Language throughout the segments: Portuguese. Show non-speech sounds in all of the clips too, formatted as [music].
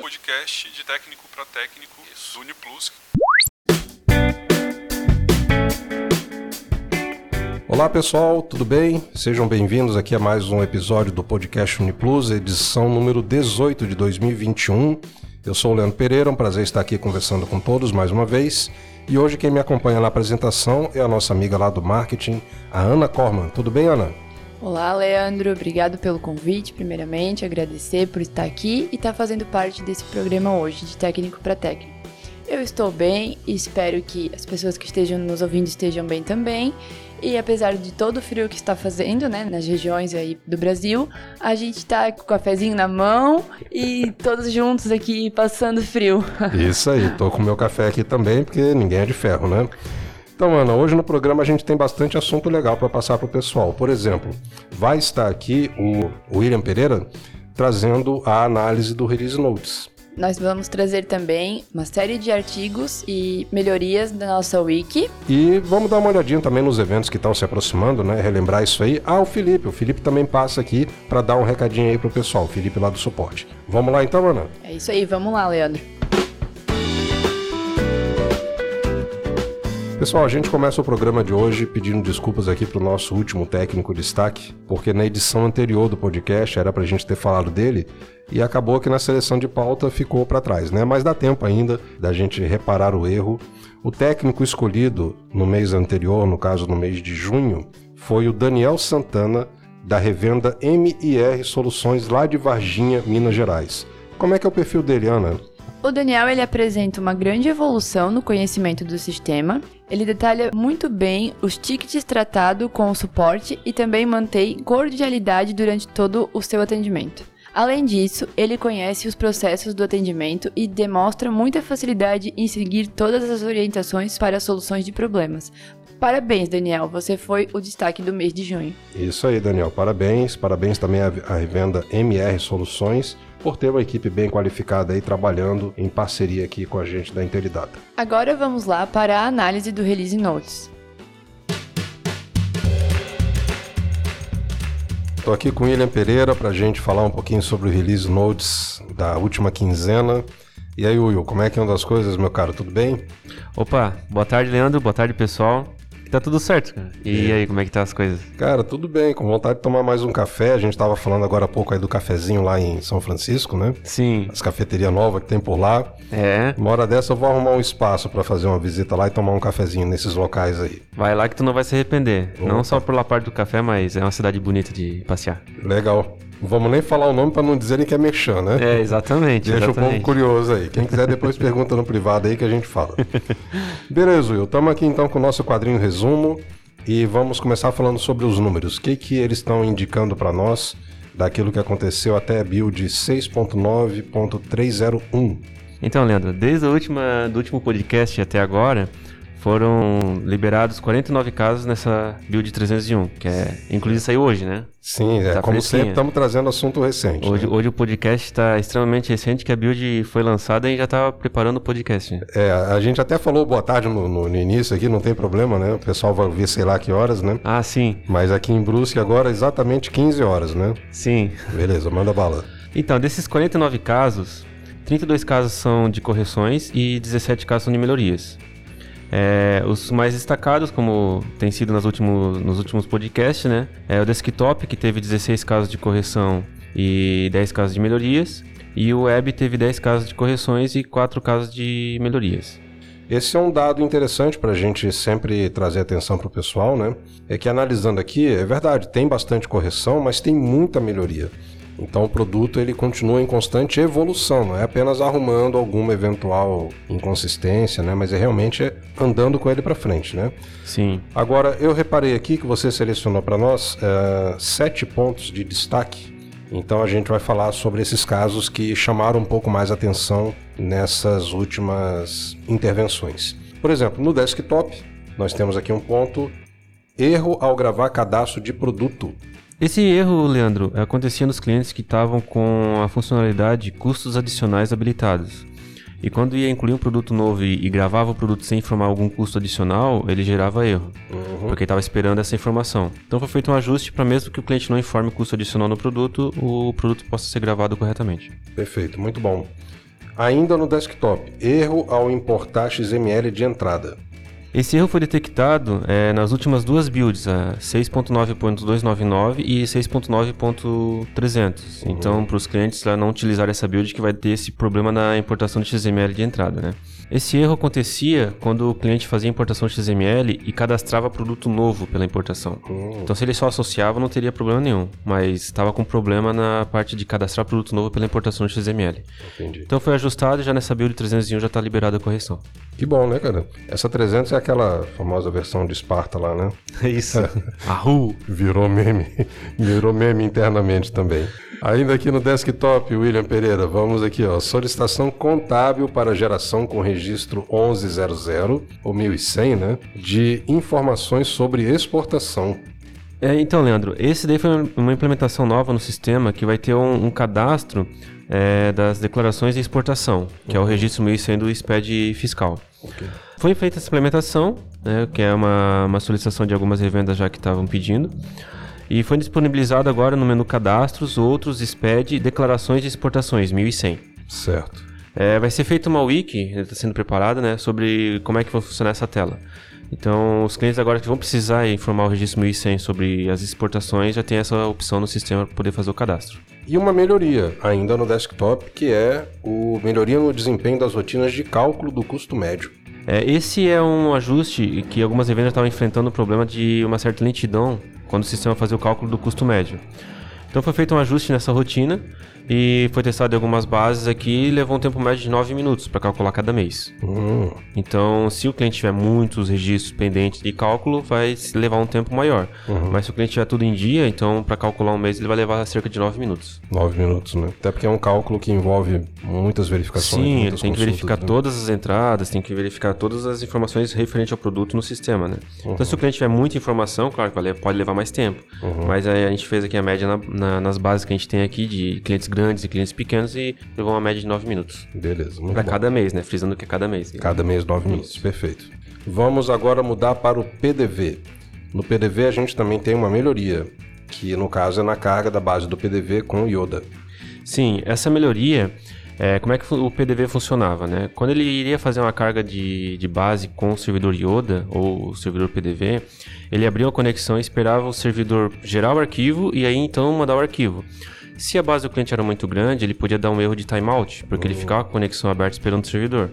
Podcast de técnico para técnico do Uniplus. Olá pessoal, tudo bem? Sejam bem-vindos aqui a mais um episódio do podcast Uniplus, edição número 18 de 2021. Eu sou o Leandro Pereira, um prazer estar aqui conversando com todos mais uma vez. E hoje quem me acompanha na apresentação é a nossa amiga lá do marketing, a Ana Corman. Tudo bem, Ana? Olá, Leandro. Obrigado pelo convite, primeiramente. Agradecer por estar aqui e estar fazendo parte desse programa hoje, de técnico para técnico. Eu estou bem e espero que as pessoas que estejam nos ouvindo estejam bem também. E apesar de todo o frio que está fazendo, né, nas regiões aí do Brasil, a gente está com o cafezinho na mão e todos juntos aqui passando frio. [laughs] Isso aí, tô com meu café aqui também, porque ninguém é de ferro, né? Então, Ana, hoje no programa a gente tem bastante assunto legal para passar para o pessoal. Por exemplo, vai estar aqui o William Pereira trazendo a análise do Release Notes. Nós vamos trazer também uma série de artigos e melhorias da nossa wiki. E vamos dar uma olhadinha também nos eventos que estão se aproximando, né? Relembrar isso aí. Ah, o Felipe. O Felipe também passa aqui para dar um recadinho aí pro pessoal. O Felipe lá do suporte. Vamos lá então, Ana? É isso aí, vamos lá, Leandro. Pessoal, a gente começa o programa de hoje pedindo desculpas aqui para o nosso último técnico destaque, porque na edição anterior do podcast era para a gente ter falado dele e acabou que na seleção de pauta ficou para trás, né? Mas dá tempo ainda da gente reparar o erro. O técnico escolhido no mês anterior, no caso no mês de junho, foi o Daniel Santana, da revenda MIR Soluções lá de Varginha, Minas Gerais. Como é que é o perfil dele, Ana? O Daniel ele apresenta uma grande evolução no conhecimento do sistema. Ele detalha muito bem os tickets tratados com o suporte e também mantém cordialidade durante todo o seu atendimento. Além disso, ele conhece os processos do atendimento e demonstra muita facilidade em seguir todas as orientações para soluções de problemas. Parabéns, Daniel, você foi o destaque do mês de junho. Isso aí, Daniel, parabéns. Parabéns também à revenda MR Soluções por ter uma equipe bem qualificada aí trabalhando em parceria aqui com a gente da Intelidata. Agora vamos lá para a análise do Release Notes. Estou aqui com o William Pereira para a gente falar um pouquinho sobre o Release Notes da última quinzena. E aí, Will, como é que anda as coisas, meu caro? Tudo bem? Opa, boa tarde, Leandro. Boa tarde, pessoal. Tá tudo certo, cara. E é. aí, como é que tá as coisas? Cara, tudo bem, com vontade de tomar mais um café. A gente tava falando agora há pouco aí do cafezinho lá em São Francisco, né? Sim. As cafeterias novas que tem por lá. É. Uma hora dessa eu vou arrumar um espaço para fazer uma visita lá e tomar um cafezinho nesses locais aí. Vai lá que tu não vai se arrepender. Opa. Não só pela parte do café, mas é uma cidade bonita de passear. Legal. Vamos nem falar o nome para não dizerem que é mexã, né? É, exatamente. Deixa exatamente. o povo curioso aí. Quem quiser depois pergunta no privado aí que a gente fala. [laughs] Beleza, Will. Estamos aqui então com o nosso quadrinho resumo e vamos começar falando sobre os números. O que, que eles estão indicando para nós daquilo que aconteceu até a build 6.9.301? Então, Leandro, desde a última, do último podcast até agora, foram liberados 49 casos nessa build 301, que é, inclusive saiu hoje, né? Sim, é, tá como fresquinha. sempre estamos trazendo assunto recente. Hoje, né? hoje o podcast está extremamente recente, que a build foi lançada e já estava preparando o podcast. É, a gente até falou boa tarde no, no, no, início aqui, não tem problema, né? O pessoal vai ouvir sei lá que horas, né? Ah, sim. Mas aqui em Brusque agora é exatamente 15 horas, né? Sim. Beleza, manda bala. Então, desses 49 casos, 32 casos são de correções e 17 casos são de melhorias. É, os mais destacados, como tem sido nos últimos, nos últimos podcasts, né? É o desktop, que teve 16 casos de correção e 10 casos de melhorias. E o web teve 10 casos de correções e 4 casos de melhorias. Esse é um dado interessante para a gente sempre trazer atenção para o pessoal, né? É que analisando aqui, é verdade, tem bastante correção, mas tem muita melhoria. Então o produto ele continua em constante evolução, não é apenas arrumando alguma eventual inconsistência, né? Mas é realmente andando com ele para frente, né? Sim. Agora eu reparei aqui que você selecionou para nós é, sete pontos de destaque. Então a gente vai falar sobre esses casos que chamaram um pouco mais atenção nessas últimas intervenções. Por exemplo, no desktop nós temos aqui um ponto erro ao gravar cadastro de produto. Esse erro, Leandro, acontecia nos clientes que estavam com a funcionalidade custos adicionais habilitados. E quando ia incluir um produto novo e, e gravava o produto sem informar algum custo adicional, ele gerava erro, Uhum. porque estava esperando essa informação. Então foi feito um ajuste para mesmo que o cliente não informe custo adicional no produto, o produto possa ser gravado corretamente. Perfeito, muito bom. Ainda no desktop, erro ao importar XML de entrada. Esse erro foi detectado é, nas últimas duas builds, a 6.9.299 e 6.9.300. Então, para os clientes lá não utilizarem essa build que vai ter esse problema na importação de XML de entrada, né? Esse erro acontecia quando o cliente fazia importação de XML e cadastrava produto novo pela importação. Então, se ele só associava, não teria problema nenhum, mas estava com problema na parte de cadastrar produto novo pela importação de XML. Entendi. Então, foi ajustado e já nessa build 301 já está liberada a correção. Que bom, né, cara? Essa 300 é aquela famosa versão de Esparta lá, né? É [laughs] isso. Arru! Virou meme. Virou meme internamente também. Ainda aqui no desktop, William Pereira, vamos aqui, ó. Solicitação contábil para geração com registro 1100 ou 1100, né? De informações sobre exportação. É, então, Leandro, esse daí foi uma implementação nova no sistema que vai ter um, um cadastro é, das declarações de exportação, que é o registro 1100 do SPED fiscal. Foi feita essa implementação, né, que é uma, uma solicitação de algumas revendas já que estavam pedindo, e foi disponibilizado agora no menu cadastros, outros, SPED, declarações de exportações 1100. Certo. É, vai ser feita uma wiki, está sendo preparada, né, sobre como é que vai funcionar essa tela. Então, os clientes agora que vão precisar informar o registro 1100 sobre as exportações já tem essa opção no sistema para poder fazer o cadastro. E uma melhoria ainda no desktop, que é o melhoria no desempenho das rotinas de cálculo do custo médio. É, esse é um ajuste que algumas revendas estavam enfrentando o problema de uma certa lentidão quando o sistema fazia o cálculo do custo médio. Então foi feito um ajuste nessa rotina e foi testado em algumas bases aqui e levou um tempo médio de 9 minutos para calcular cada mês. Hum, Então, se o cliente tiver muitos registros pendentes de cálculo, vai levar um tempo maior. Mas se o cliente tiver tudo em dia, então para calcular um mês ele vai levar cerca de 9 minutos. nove minutos, né? Até porque é um cálculo que envolve muitas verificações. Sim, ele muitas tem que verificar né? todas as entradas, tem que verificar todas as informações referentes ao produto no sistema, né? Então, se o cliente tiver muita informação, claro que pode levar mais tempo. Mas aí a gente fez aqui a média na- na- nas bases que a gente tem aqui de clientes grandes e clientes pequenos e levou uma média de 9 minutos. Beleza, muito Para cada mês, né? Frisando que é cada mês. Cada mês, nove minutos. Perfeito. Vamos agora mudar para o PDV. No PDV a gente também tem uma melhoria, que no caso é na carga da base do PDV com o Yoda. Sim, essa melhoria, é, como é que o PDV funcionava, né? Quando ele iria fazer uma carga de, de base com o servidor Yoda ou o servidor PDV, ele abria uma conexão e esperava o servidor gerar o arquivo e aí então mandar o arquivo. Se a base do cliente era muito grande, ele podia dar um erro de timeout, porque ele ficava com a conexão aberta esperando o servidor.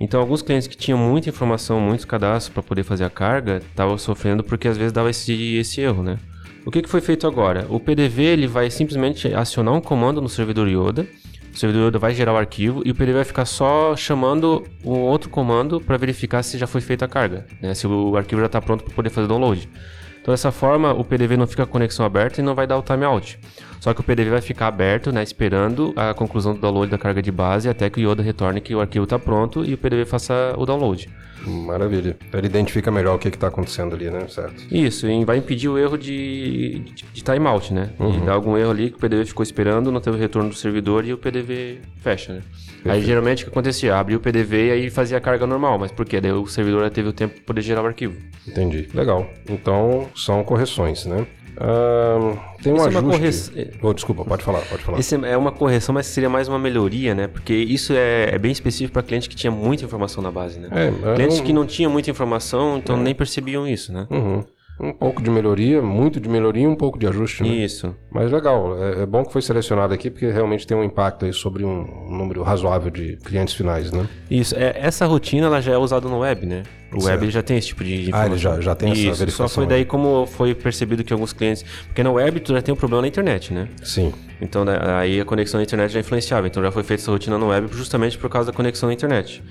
Então, alguns clientes que tinham muita informação, muitos cadastros para poder fazer a carga, estavam sofrendo porque às vezes dava esse, esse erro, né? O que, que foi feito agora? O PDV ele vai simplesmente acionar um comando no servidor Yoda. O servidor Yoda vai gerar o arquivo e o PDV vai ficar só chamando um outro comando para verificar se já foi feita a carga, né? se o arquivo já está pronto para poder fazer download. Então, dessa forma, o PDV não fica com a conexão aberta e não vai dar o timeout. Só que o PDV vai ficar aberto, né, esperando a conclusão do download da carga de base até que o Yoda retorne que o arquivo está pronto e o PDV faça o download. Maravilha. Ele identifica melhor o que está acontecendo ali, né? Certo. Isso, e vai impedir o erro de, de, de timeout, né? E dá algum erro ali que o PDV ficou esperando, não teve o retorno do servidor e o PDV fecha, né? Aí geralmente o que acontecia? Abria o PDV e aí fazia a carga normal, mas por quê? Daí o servidor já teve o tempo para poder gerar o arquivo. Entendi. Legal. Então, são correções, né? Ahn, tem um é uma ajuste... correção- Oh, desculpa, pode falar, pode falar. Esse é uma correção, mas seria mais uma melhoria, né? Porque isso é, é bem específico para cliente que tinha muita informação na base, né? É, é Clientes um- que não tinham muita informação, então nem percebiam isso, né? Uhum. Um pouco de melhoria, muito de melhoria e um pouco de ajuste, né? Isso. Mas legal, é, é bom que foi selecionado aqui porque realmente tem um impacto aí sobre um, um número razoável de clientes finais, né? Isso, é, essa rotina ela já é usada no web, né? O Certo. web já tem esse tipo de Ah, ele já- já tem essa Isso, verificação, Só foi né? daí como foi percebido que alguns clientes... Porque na web tu já tem um problema na internet, né? Sim. Então né, aí a conexão na internet já influenciava. Então já foi feita essa rotina no web justamente por causa da conexão na internet.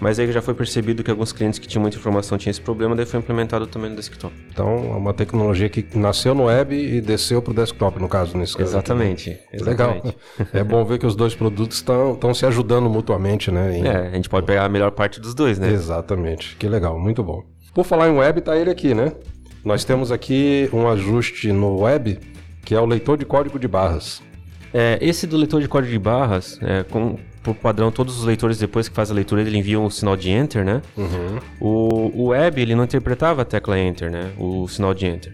Mas aí já foi percebido que alguns clientes que tinham muita informação tinham esse problema, daí foi implementado também no desktop. Então, é uma tecnologia que nasceu no web e desceu para o desktop, no caso, nesse caso. Exatamente. Legal. [laughs] É bom ver que os dois produtos estão se ajudando mutuamente, né? Em- É, a gente pode pegar a melhor parte dos dois, né? Exatamente. Que legal, muito bom. Por falar em web, tá ele aqui, né? Nós temos aqui um ajuste no web, que é o leitor de código de barras. É, esse do leitor de código de barras, é, com, por padrão, todos os leitores, depois que faz a leitura, ele envia um sinal de Enter, né? O, o web, ele não interpretava a tecla Enter, né? O sinal de Enter.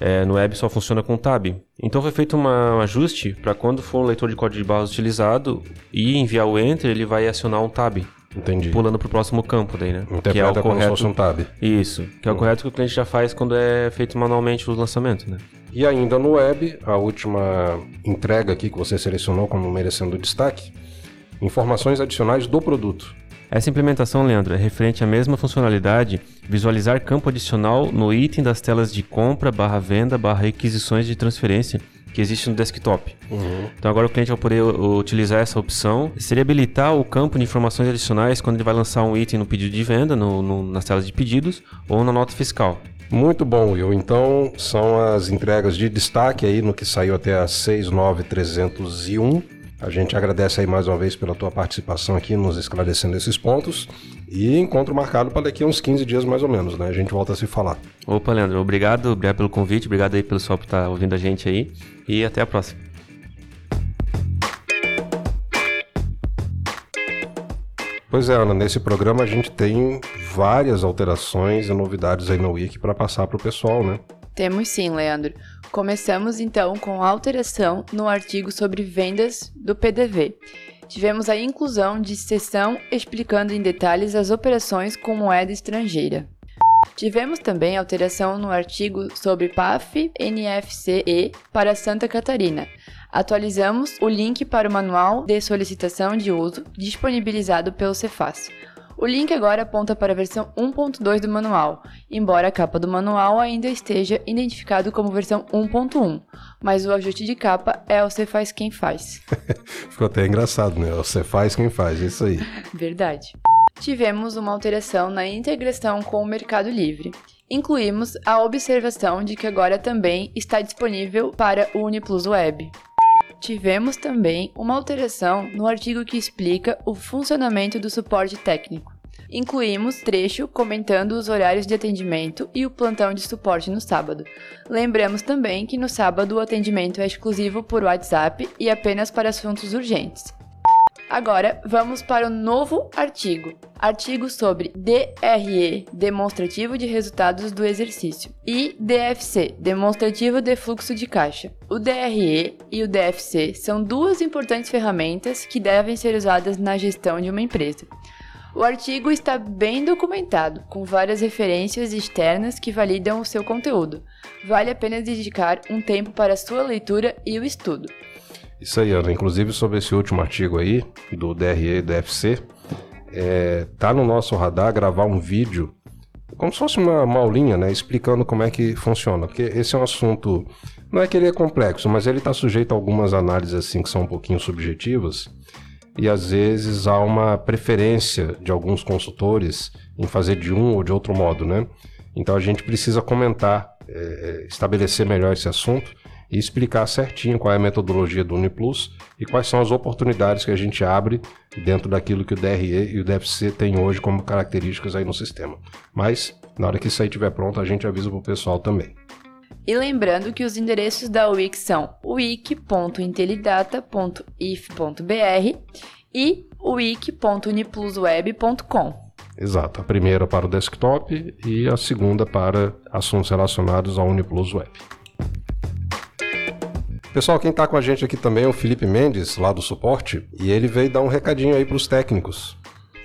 É, no web só funciona com tab. Então foi feito uma, um ajuste para quando for um leitor de código de barras utilizado e enviar o Enter, ele vai acionar um tab, Entendi. pulando para o próximo campo daí, né? Interpreta como se fosse um tab. Isso, que é o correto que o cliente já faz quando é feito manualmente o lançamento, né? E ainda no web, a última entrega aqui que você selecionou como merecendo destaque, informações adicionais do produto. Essa implementação, Leandro, é referente à mesma funcionalidade, visualizar campo adicional no item das telas de compra, barra venda, barra requisições de transferência que existe no desktop. Então agora o cliente vai poder utilizar essa opção. Seria habilitar o campo de informações adicionais quando ele vai lançar um item no pedido de venda, no- no- nas telas de pedidos ou na nota fiscal. Muito bom, Will. Então, são as entregas de destaque aí no que saiu até a 69301. A gente agradece aí mais uma vez pela tua participação aqui, nos esclarecendo esses pontos. E encontro marcado para daqui a uns 15 dias mais ou menos, né? A gente volta a se falar. Opa, Leandro, obrigado, obrigado pelo convite, obrigado aí pelo pessoal por estar ouvindo a gente aí e até a próxima. Pois é, Ana, nesse programa a gente tem várias alterações e novidades aí no Wiki para passar para o pessoal, né? Temos sim, Leandro. Começamos então com a alteração no artigo sobre vendas do PDV. Tivemos a inclusão de seção explicando em detalhes as operações com moeda estrangeira. Tivemos também alteração no artigo sobre PAF NFCE para Santa Catarina. Atualizamos o link para o manual de solicitação de uso disponibilizado pelo Cefaz. O link agora aponta para a versão 1.2 do manual, embora a capa do manual ainda esteja identificado como versão 1.1, mas o ajuste de capa é o Cefaz quem faz. [laughs] Ficou até engraçado, né? Você faz quem faz, é isso aí. [laughs] Verdade. Tivemos uma alteração na integração com o Mercado Livre. Incluímos a observação de que agora também está disponível para o Uniplus Web. Tivemos também uma alteração no artigo que explica o funcionamento do suporte técnico. Incluímos trecho comentando os horários de atendimento e o plantão de suporte no sábado. Lembramos também que no sábado o atendimento é exclusivo por WhatsApp e apenas para assuntos urgentes. Agora vamos para o novo artigo. Artigo sobre DRE, demonstrativo de resultados do exercício, e DFC, demonstrativo de fluxo de caixa. O DRE e o DFC são duas importantes ferramentas que devem ser usadas na gestão de uma empresa. O artigo está bem documentado, com várias referências externas que validam o seu conteúdo. Vale a pena dedicar um tempo para a sua leitura e o estudo. Isso aí, Ana. Inclusive sobre esse último artigo aí, do DRE e do FC, é, tá no nosso radar gravar um vídeo, como se fosse uma, uma aulinha, né? Explicando como é que funciona. Porque esse é um assunto. Não é que ele é complexo, mas ele está sujeito a algumas análises assim que são um pouquinho subjetivas. E às vezes há uma preferência de alguns consultores em fazer de um ou de outro modo, né? Então a gente precisa comentar, é, estabelecer melhor esse assunto e explicar certinho qual é a metodologia do Uniplus e quais são as oportunidades que a gente abre dentro daquilo que o DRE e o DFC têm hoje como características aí no sistema. Mas, na hora que isso aí estiver pronto, a gente avisa pro pessoal também. E lembrando que os endereços da Wix são wiki.intelidata.if.br e wiki.uniplusweb.com. Exato, a primeira para o desktop e a segunda para assuntos relacionados ao Uniplus Web. Pessoal, quem está com a gente aqui também é o Felipe Mendes, lá do suporte, e ele veio dar um recadinho aí para os técnicos.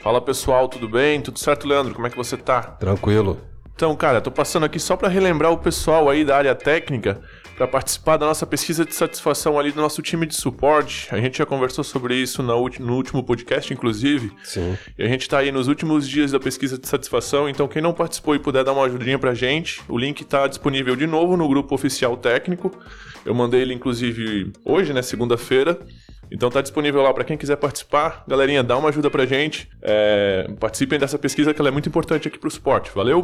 Fala pessoal, tudo bem? Tudo certo, Leandro? Como é que você tá? Tranquilo. Então, cara, tô passando aqui só para relembrar o pessoal aí da área técnica para participar da nossa pesquisa de satisfação ali do nosso time de suporte. A gente já conversou sobre isso no último podcast, inclusive. Sim. E a gente tá aí nos últimos dias da pesquisa de satisfação, então quem não participou e puder dar uma ajudinha pra gente, o link tá disponível de novo no grupo oficial técnico. Eu mandei ele inclusive hoje, né, segunda-feira. Então tá disponível lá pra quem quiser participar. Galerinha, dá uma ajuda pra gente. É, participem dessa pesquisa que ela é muito importante aqui pro suporte. Valeu?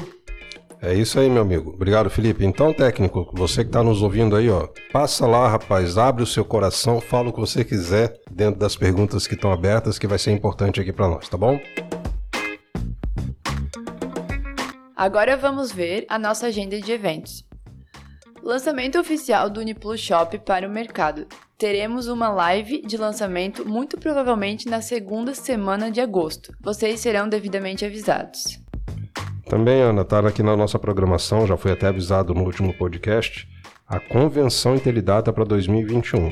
É isso aí, meu amigo. Obrigado, Felipe. Então, técnico, você que está nos ouvindo aí, ó, passa lá, rapaz, abre o seu coração, fala o que você quiser dentro das perguntas que estão abertas, que vai ser importante aqui para nós, tá bom? Agora vamos ver a nossa agenda de eventos. Lançamento oficial do Uniplus Shop para o mercado. teremos uma live de lançamento muito provavelmente na segunda semana de agosto. Vocês serão devidamente avisados. Também, Ana, está aqui na nossa programação, já foi até avisado no último podcast, a Convenção Intelidata para 2021.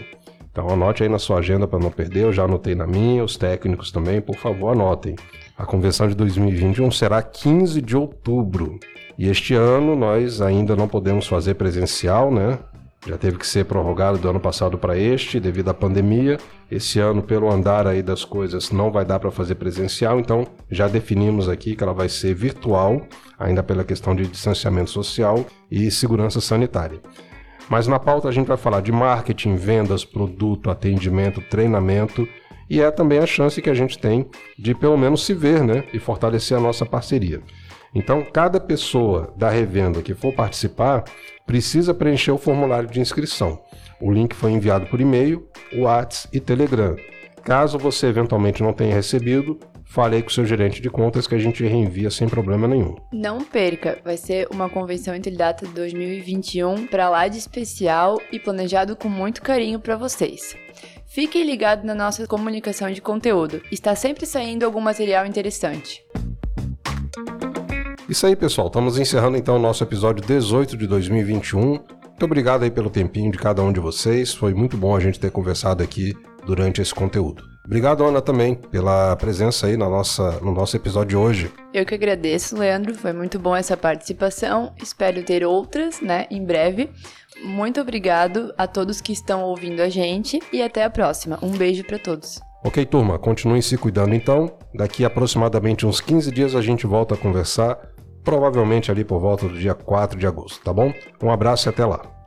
Então anote aí na sua agenda para não perder, eu já anotei na minha, os técnicos também, por favor anotem. A convenção de 2021 será 15 de outubro. E este ano nós ainda não podemos fazer presencial, né? Já teve que ser prorrogado do ano passado para este, devido à pandemia. Esse ano, pelo andar aí das coisas, não vai dar para fazer presencial, então já definimos aqui que ela vai ser virtual, ainda pela questão de distanciamento social e segurança sanitária. Mas na pauta a gente vai falar de marketing, vendas, produto, atendimento, treinamento e é também a chance que a gente tem de pelo menos se ver, né, e fortalecer a nossa parceria. Então, cada pessoa da revenda que for participar precisa preencher o formulário de inscrição. O link foi enviado por e-mail, WhatsApp e Telegram. Caso você eventualmente não tenha recebido, falei com o seu gerente de contas que a gente reenvia sem problema nenhum. Não perca, vai ser uma convenção entre data 2021 para lá de especial e planejado com muito carinho para vocês. Fiquem ligados na nossa comunicação de conteúdo, está sempre saindo algum material interessante. Isso aí, pessoal. Estamos encerrando então o nosso episódio 18 de 2021. Muito obrigado aí pelo tempinho de cada um de vocês. Foi muito bom a gente ter conversado aqui durante esse conteúdo. Obrigado, Ana, também, pela presença aí na nossa, no nosso episódio de hoje. Eu que agradeço, Leandro. Foi muito bom essa participação. Espero ter outras, né, em breve. Muito obrigado a todos que estão ouvindo a gente e até a próxima. Um beijo para todos. Ok, turma, continuem se cuidando então. Daqui aproximadamente uns 15 dias a gente volta a conversar provavelmente ali por volta do dia 4 de agosto, tá bom? Um abraço e até lá.